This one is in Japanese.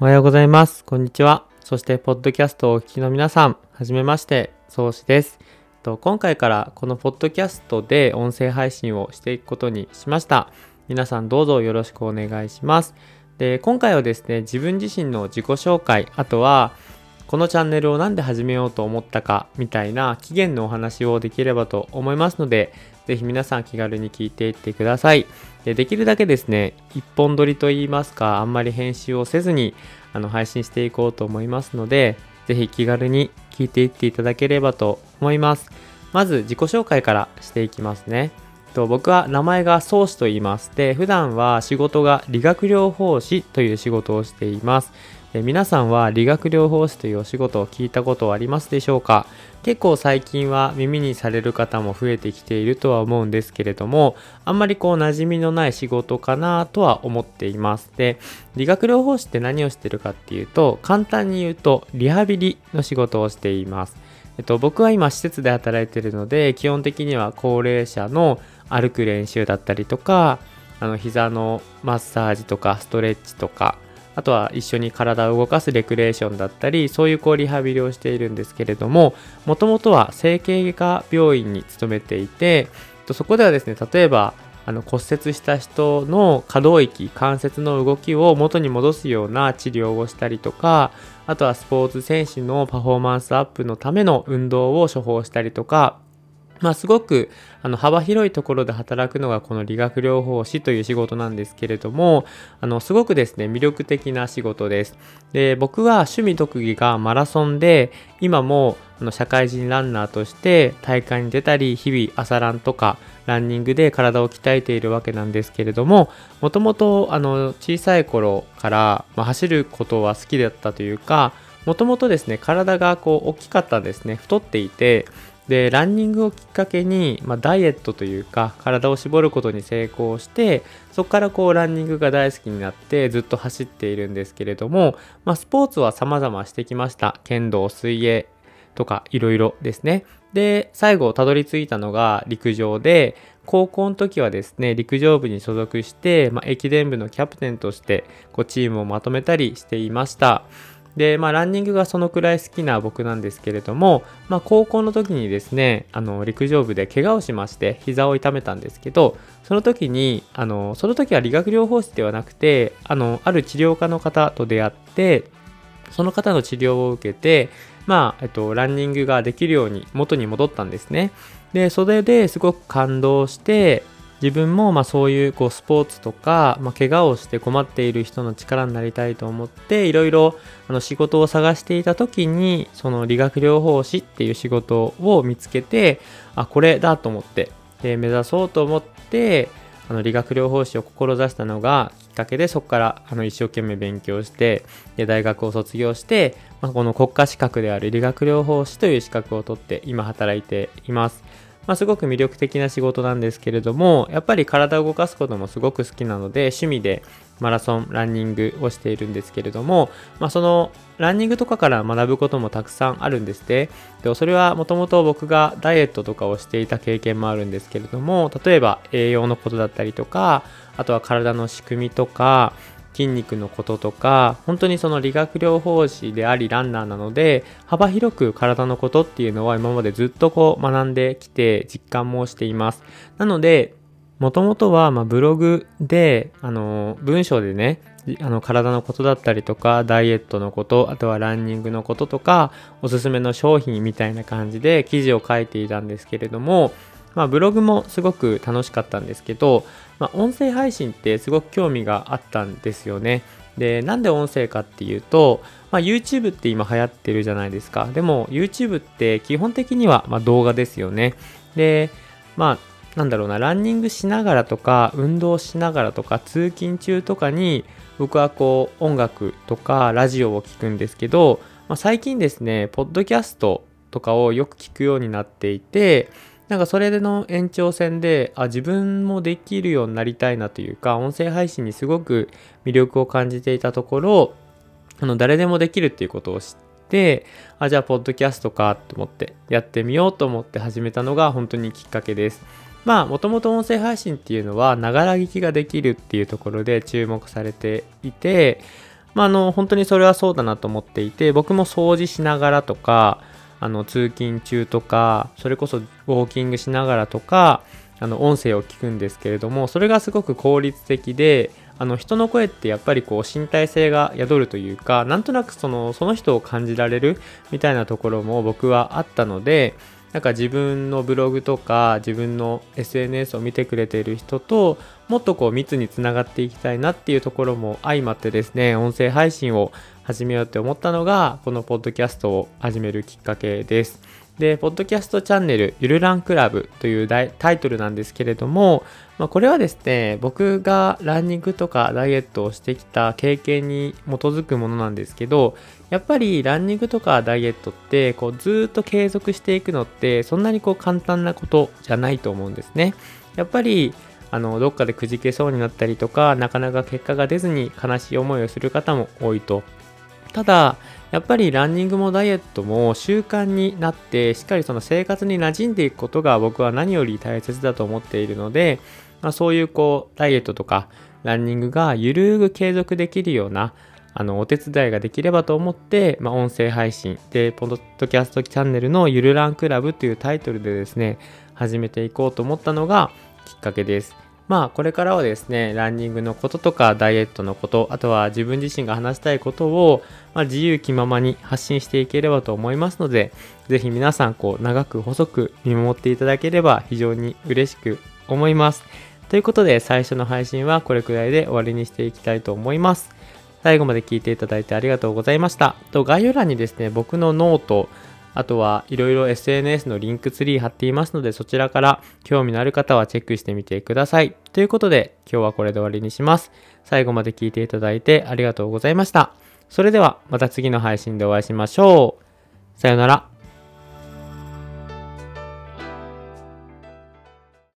おはようございます。こんにちは。そして、ポッドキャストをお聞きの皆さん、はじめまして、宗志です。今回からこのポッドキャストで音声配信をしていくことにしました。皆さんどうぞよろしくお願いします。で、今回はですね、自分自身の自己紹介、あとは、このチャンネルをなんで始めようと思ったかみたいな期限のお話をできればと思いますので、ぜひ皆さん気軽に聞いていってください。でできるだけですね、一本撮りといいますか、あんまり編集をせずにあの配信していこうと思いますので、ぜひ気軽に聞いていっていただければと思います。まず自己紹介からしていきますね。と僕は名前が宗師と言います。で、普段は仕事が理学療法士という仕事をしています。で皆さんは理学療法士というお仕事を聞いたことはありますでしょうか？結構最近は耳にされる方も増えてきているとは思うんですけれどもあんまりこう馴染みのない仕事かなとは思っています。で理学療法士って何をしてるかっていうと簡単に言うとリハビリの仕事をしています。えっと、僕は今施設で働いてるので基本的には高齢者の歩く練習だったりとかあの膝のマッサージとかストレッチとかあとは一緒に体を動かすレクレーションだったりそういうこうリハビリをしているんですけれどももともとは整形外科病院に勤めていてそこではですね例えばあの骨折した人の可動域関節の動きを元に戻すような治療をしたりとかあとはスポーツ選手のパフォーマンスアップのための運動を処方したりとかまあ、すごくあの幅広いところで働くのがこの理学療法士という仕事なんですけれどもあのすごくですね魅力的な仕事です。で僕は趣味特技がマラソンで今もあの社会人ランナーとして大会に出たり日々朝ランとかランニングで体を鍛えているわけなんですけれどももともと小さい頃から、まあ、走ることは好きだったというかもともとですね体がこう大きかったんですね太っていてでランニングをきっかけに、まあ、ダイエットというか体を絞ることに成功してそこからこうランニングが大好きになってずっと走っているんですけれども、まあ、スポーツは様々してきました。剣道水泳とかいろいろですね。で最後たどり着いたのが陸上で高校の時はですね陸上部に所属して、まあ、駅伝部のキャプテンとしてこうチームをまとめたりしていました。で、まあ、ランニングがそのくらい好きな僕なんですけれども、まあ、高校の時にですね、あの、陸上部で怪我をしまして、膝を痛めたんですけど、その時に、あの、その時は理学療法士ではなくて、あの、ある治療家の方と出会って、その方の治療を受けて、まあ、えっと、ランニングができるように元に戻ったんですね。で、それですごく感動して、自分もまあそういうこうスポーツとか、まあ、怪我をして困っている人の力になりたいと思っていろいろあの仕事を探していた時にその理学療法士っていう仕事を見つけてあこれだと思ってで目指そうと思ってあの理学療法士を志したのがきっかけでそこからあの一生懸命勉強してで大学を卒業して、まあ、この国家資格である理学療法士という資格を取って今働いています。まあ、すごく魅力的な仕事なんですけれどもやっぱり体を動かすこともすごく好きなので趣味でマラソンランニングをしているんですけれども、まあ、そのランニングとかから学ぶこともたくさんあるんですねでそれはもともと僕がダイエットとかをしていた経験もあるんですけれども例えば栄養のことだったりとかあとは体の仕組みとか筋肉のこととか本当にその理学療法士でありランナーなので幅広く体のことっていうのは今までずっとこう学んできて実感もしています。なのでもともとはまブログであの文章でねあの体のことだったりとかダイエットのことあとはランニングのこととかおすすめの商品みたいな感じで記事を書いていたんですけれどもまあ、ブログもすごく楽しかったんですけど、まあ、音声配信ってすごく興味があったんですよね。で、なんで音声かっていうと、まあ、YouTube って今流行ってるじゃないですか。でも YouTube って基本的にはま動画ですよね。で、まあ、なんだろうな、ランニングしながらとか、運動しながらとか、通勤中とかに、僕はこう、音楽とかラジオを聴くんですけど、まあ、最近ですね、ポッドキャストとかをよく聞くようになっていて、なんかそれでの延長線であ自分もできるようになりたいなというか音声配信にすごく魅力を感じていたところあの誰でもできるっていうことを知ってあじゃあポッドキャストかと思ってやってみようと思って始めたのが本当にきっかけです。まあもともと音声配信っていうのはながら聞きができるっていうところで注目されていてまあ、あの本当にそれはそうだなと思っていて僕も掃除しながらとかあの通勤中とかそれこそウォーキングしながらとかあの音声を聞くんですけれどもそれがすごく効率的であの人の声ってやっぱりこう身体性が宿るというかなんとなくそのその人を感じられるみたいなところも僕はあったのでなんか自分のブログとか自分の SNS を見てくれている人ともっとこう密につながっていきたいなっていうところも相まってですね音声配信を始めようって思ったのがこのポッドキャストを始めるきっかけです。で、ポッドキャストチャンネル、ゆるランクラブというタイトルなんですけれども、まあ、これはですね、僕がランニングとかダイエットをしてきた経験に基づくものなんですけど、やっぱりランニングとかダイエットって、こうずっと継続していくのって、そんなにこう簡単なことじゃないと思うんですね。やっぱり、あの、どっかでくじけそうになったりとか、なかなか結果が出ずに悲しい思いをする方も多いと。ただ、やっぱりランニングもダイエットも習慣になってしっかりその生活に馴染んでいくことが僕は何より大切だと思っているので、まあ、そういうこうダイエットとかランニングがゆるーく継続できるようなあのお手伝いができればと思って、まあ、音声配信でポッドキャストチャンネルのゆるランクラブというタイトルでですね始めていこうと思ったのがきっかけです。まあこれからはですねランニングのこととかダイエットのことあとは自分自身が話したいことを、まあ、自由気ままに発信していければと思いますので是非皆さんこう長く細く見守っていただければ非常に嬉しく思います。ということで最初の配信はこれくらいで終わりにしていきたいと思います。最後まで聞いていただいてありがとうございました。と概要欄にですね僕のノートあとはいろいろ SNS のリンクツリー貼っていますのでそちらから興味のある方はチェックしてみてください。ということで今日はこれで終わりにします。最後まで聞いていただいてありがとうございました。それではまた次の配信でお会いしましょう。さよなら。